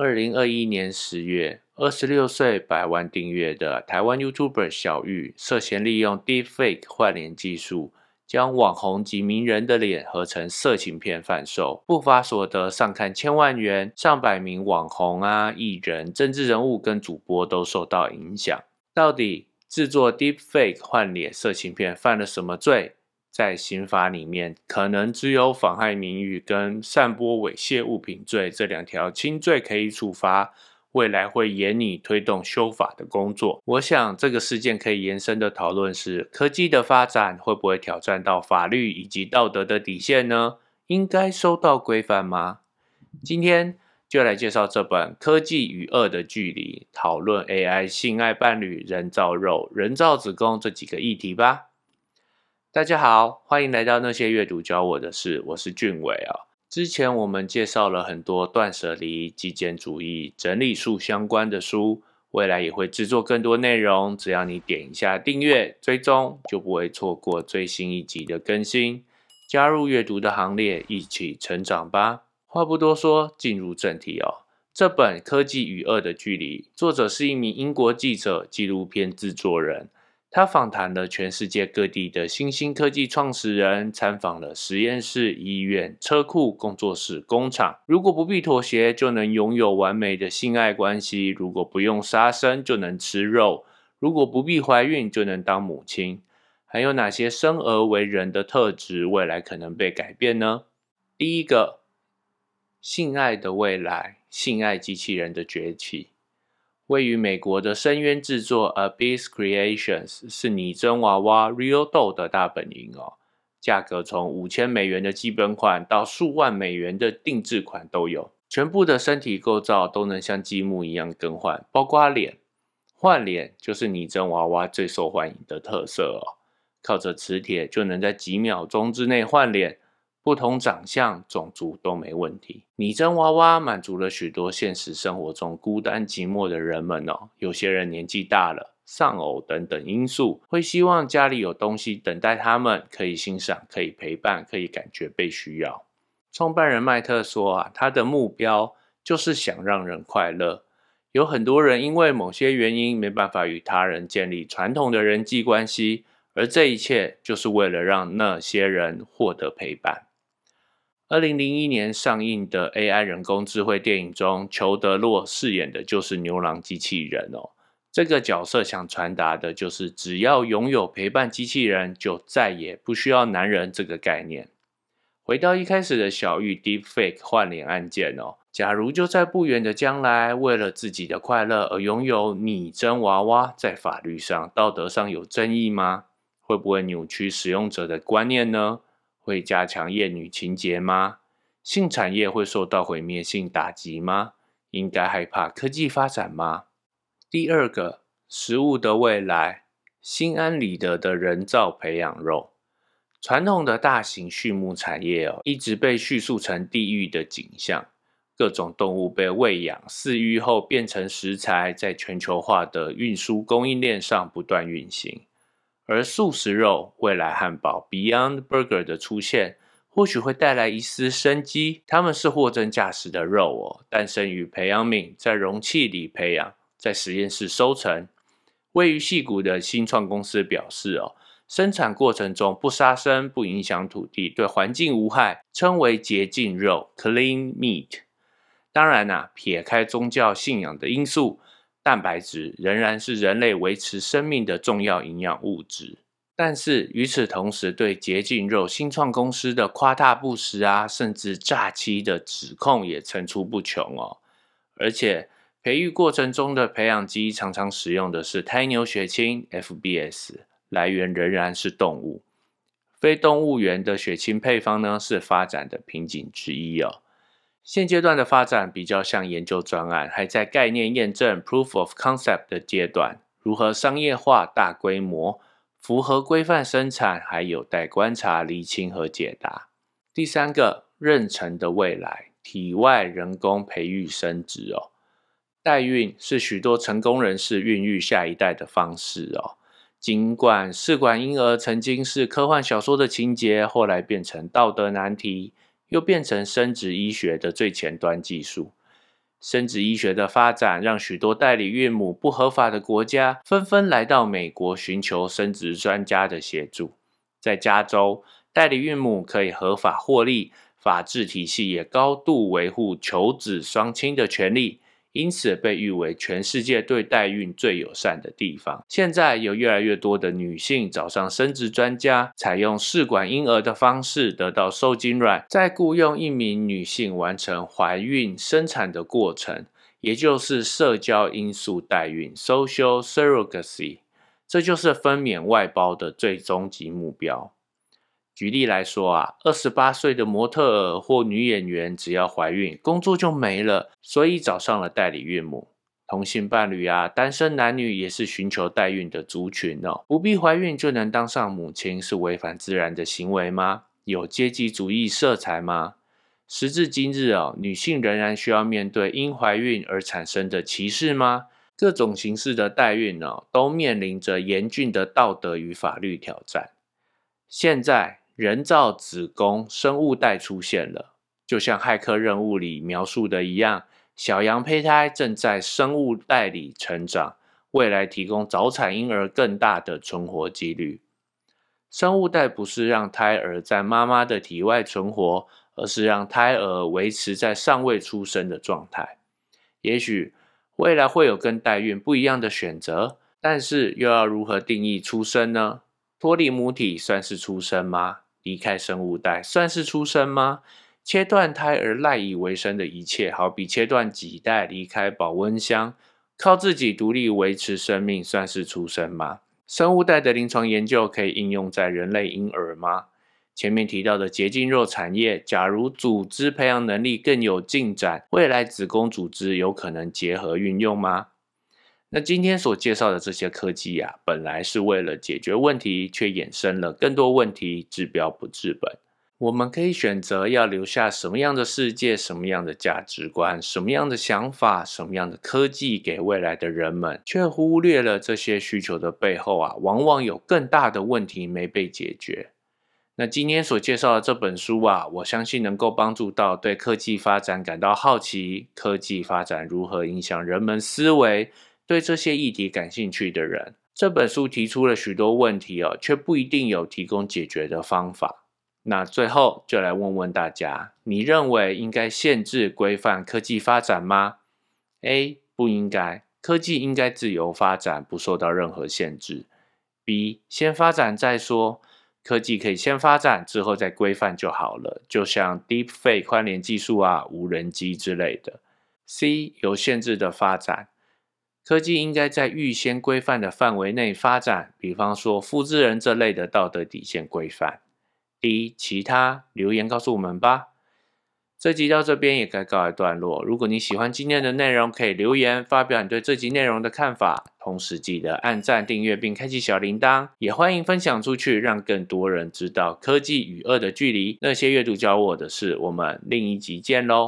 二零二一年十月，二十六岁、百万订阅的台湾 YouTuber 小玉，涉嫌利用 Deepfake 换脸技术，将网红及名人的脸合成色情片贩售，不法所得上看千万元，上百名网红啊、艺人、政治人物跟主播都受到影响。到底制作 Deepfake 换脸色情片犯了什么罪？在刑法里面，可能只有妨害名誉跟散播猥亵物品罪这两条轻罪可以处罚。未来会严拟推动修法的工作。我想这个事件可以延伸的讨论是：科技的发展会不会挑战到法律以及道德的底线呢？应该受到规范吗？今天就来介绍这本《科技与恶的距离》，讨论 AI 性爱伴侣、人造肉、人造子宫这几个议题吧。大家好，欢迎来到那些阅读教我的事，我是俊伟啊。之前我们介绍了很多断舍离、极简主义、整理术相关的书，未来也会制作更多内容。只要你点一下订阅追踪，就不会错过最新一集的更新。加入阅读的行列，一起成长吧。话不多说，进入正题哦。这本《科技与恶的距离》，作者是一名英国记者、纪录片制作人。他访谈了全世界各地的新兴科技创始人，参访了实验室、医院、车库、工作室、工厂。如果不必妥协，就能拥有完美的性爱关系；如果不用杀生，就能吃肉；如果不必怀孕，就能当母亲。还有哪些生而为人的特质，未来可能被改变呢？第一个，性爱的未来，性爱机器人的崛起。位于美国的深渊制作 Abyss Creations 是拟真娃娃 Real Doll 的大本营哦，价格从五千美元的基本款到数万美元的定制款都有，全部的身体构造都能像积木一样更换，包括脸。换脸就是拟真娃娃最受欢迎的特色哦，靠着磁铁就能在几秒钟之内换脸。不同长相、种族都没问题。拟真娃娃满足了许多现实生活中孤单寂寞的人们哦。有些人年纪大了、丧偶等等因素，会希望家里有东西等待他们，可以欣赏、可以陪伴、可以感觉被需要。创办人麦特说啊，他的目标就是想让人快乐。有很多人因为某些原因没办法与他人建立传统的人际关系，而这一切就是为了让那些人获得陪伴。二零零一年上映的 AI 人工智慧电影中，裘德洛饰演的就是牛郎机器人哦。这个角色想传达的就是，只要拥有陪伴机器人，就再也不需要男人这个概念。回到一开始的小玉 Deepfake 换脸案件哦，假如就在不远的将来，为了自己的快乐而拥有拟真娃娃，在法律上、道德上有争议吗？会不会扭曲使用者的观念呢？会加强厌女情节吗？性产业会受到毁灭性打击吗？应该害怕科技发展吗？第二个，食物的未来，心安理得的人造培养肉。传统的大型畜牧产业哦，一直被叙述成地狱的景象，各种动物被喂养饲育后变成食材，在全球化的运输供应链上不断运行。而素食肉、未来汉堡 （Beyond Burger） 的出现，或许会带来一丝生机。它们是货真价实的肉哦，诞生于培养皿，在容器里培养，在实验室收成。位于细谷的新创公司表示哦，生产过程中不杀生、不影响土地、对环境无害，称为洁净肉 （Clean Meat）。当然呐，撇开宗教信仰的因素。蛋白质仍然是人类维持生命的重要营养物质，但是与此同时，对洁净肉新创公司的夸大不实啊，甚至诈欺的指控也层出不穷哦。而且，培育过程中的培养基常常使用的是胎牛血清 （FBS），来源仍然是动物。非动物源的血清配方呢，是发展的瓶颈之一哦。现阶段的发展比较像研究专案，还在概念验证 （proof of concept） 的阶段。如何商业化、大规模、符合规范生产，还有待观察、厘清和解答。第三个，妊娠的未来，体外人工培育生殖哦。代孕是许多成功人士孕育下一代的方式哦。尽管试管婴儿曾经是科幻小说的情节，后来变成道德难题。又变成生殖医学的最前端技术，生殖医学的发展让许多代理孕母不合法的国家纷纷来到美国寻求生殖专家的协助。在加州，代理孕母可以合法获利，法治体系也高度维护求子双亲的权利。因此被誉为全世界对代孕最友善的地方。现在有越来越多的女性找上生殖专家，采用试管婴儿的方式得到受精卵，再雇佣一名女性完成怀孕生产的过程，也就是社交因素代孕 （social surrogacy）。这就是分娩外包的最终极目标。举例来说啊，二十八岁的模特儿或女演员，只要怀孕，工作就没了，所以找上了代理孕母。同性伴侣啊，单身男女也是寻求代孕的族群哦。不必怀孕就能当上母亲，是违反自然的行为吗？有阶级主义色彩吗？时至今日哦，女性仍然需要面对因怀孕而产生的歧视吗？各种形式的代孕哦，都面临着严峻的道德与法律挑战。现在。人造子宫生物袋出现了，就像骇客任务里描述的一样，小羊胚胎正在生物袋里成长，未来提供早产婴儿更大的存活几率。生物袋不是让胎儿在妈妈的体外存活，而是让胎儿维持在尚未出生的状态。也许未来会有跟代孕不一样的选择，但是又要如何定义出生呢？脱离母体算是出生吗？离开生物袋算是出生吗？切断胎儿赖以为生的一切，好比切断脐带离开保温箱，靠自己独立维持生命，算是出生吗？生物袋的临床研究可以应用在人类婴儿吗？前面提到的结晶肉产业，假如组织培养能力更有进展，未来子宫组织有可能结合运用吗？那今天所介绍的这些科技啊，本来是为了解决问题，却衍生了更多问题，治标不治本。我们可以选择要留下什么样的世界、什么样的价值观、什么样的想法、什么样的科技给未来的人们，却忽略了这些需求的背后啊，往往有更大的问题没被解决。那今天所介绍的这本书啊，我相信能够帮助到对科技发展感到好奇，科技发展如何影响人们思维。对这些议题感兴趣的人，这本书提出了许多问题哦，却不一定有提供解决的方法。那最后就来问问大家：你认为应该限制规范科技发展吗？A. 不应该，科技应该自由发展，不受到任何限制。B. 先发展再说，科技可以先发展，之后再规范就好了，就像 Deepfake 宽联技术啊、无人机之类的。C. 有限制的发展。科技应该在预先规范的范围内发展，比方说复制人这类的道德底线规范。第一，其他留言告诉我们吧。这集到这边也该告一段落。如果你喜欢今天的内容，可以留言发表你对这集内容的看法。同时记得按赞、订阅并开启小铃铛，也欢迎分享出去，让更多人知道科技与恶的距离。那些阅读教我的事，我们另一集见喽。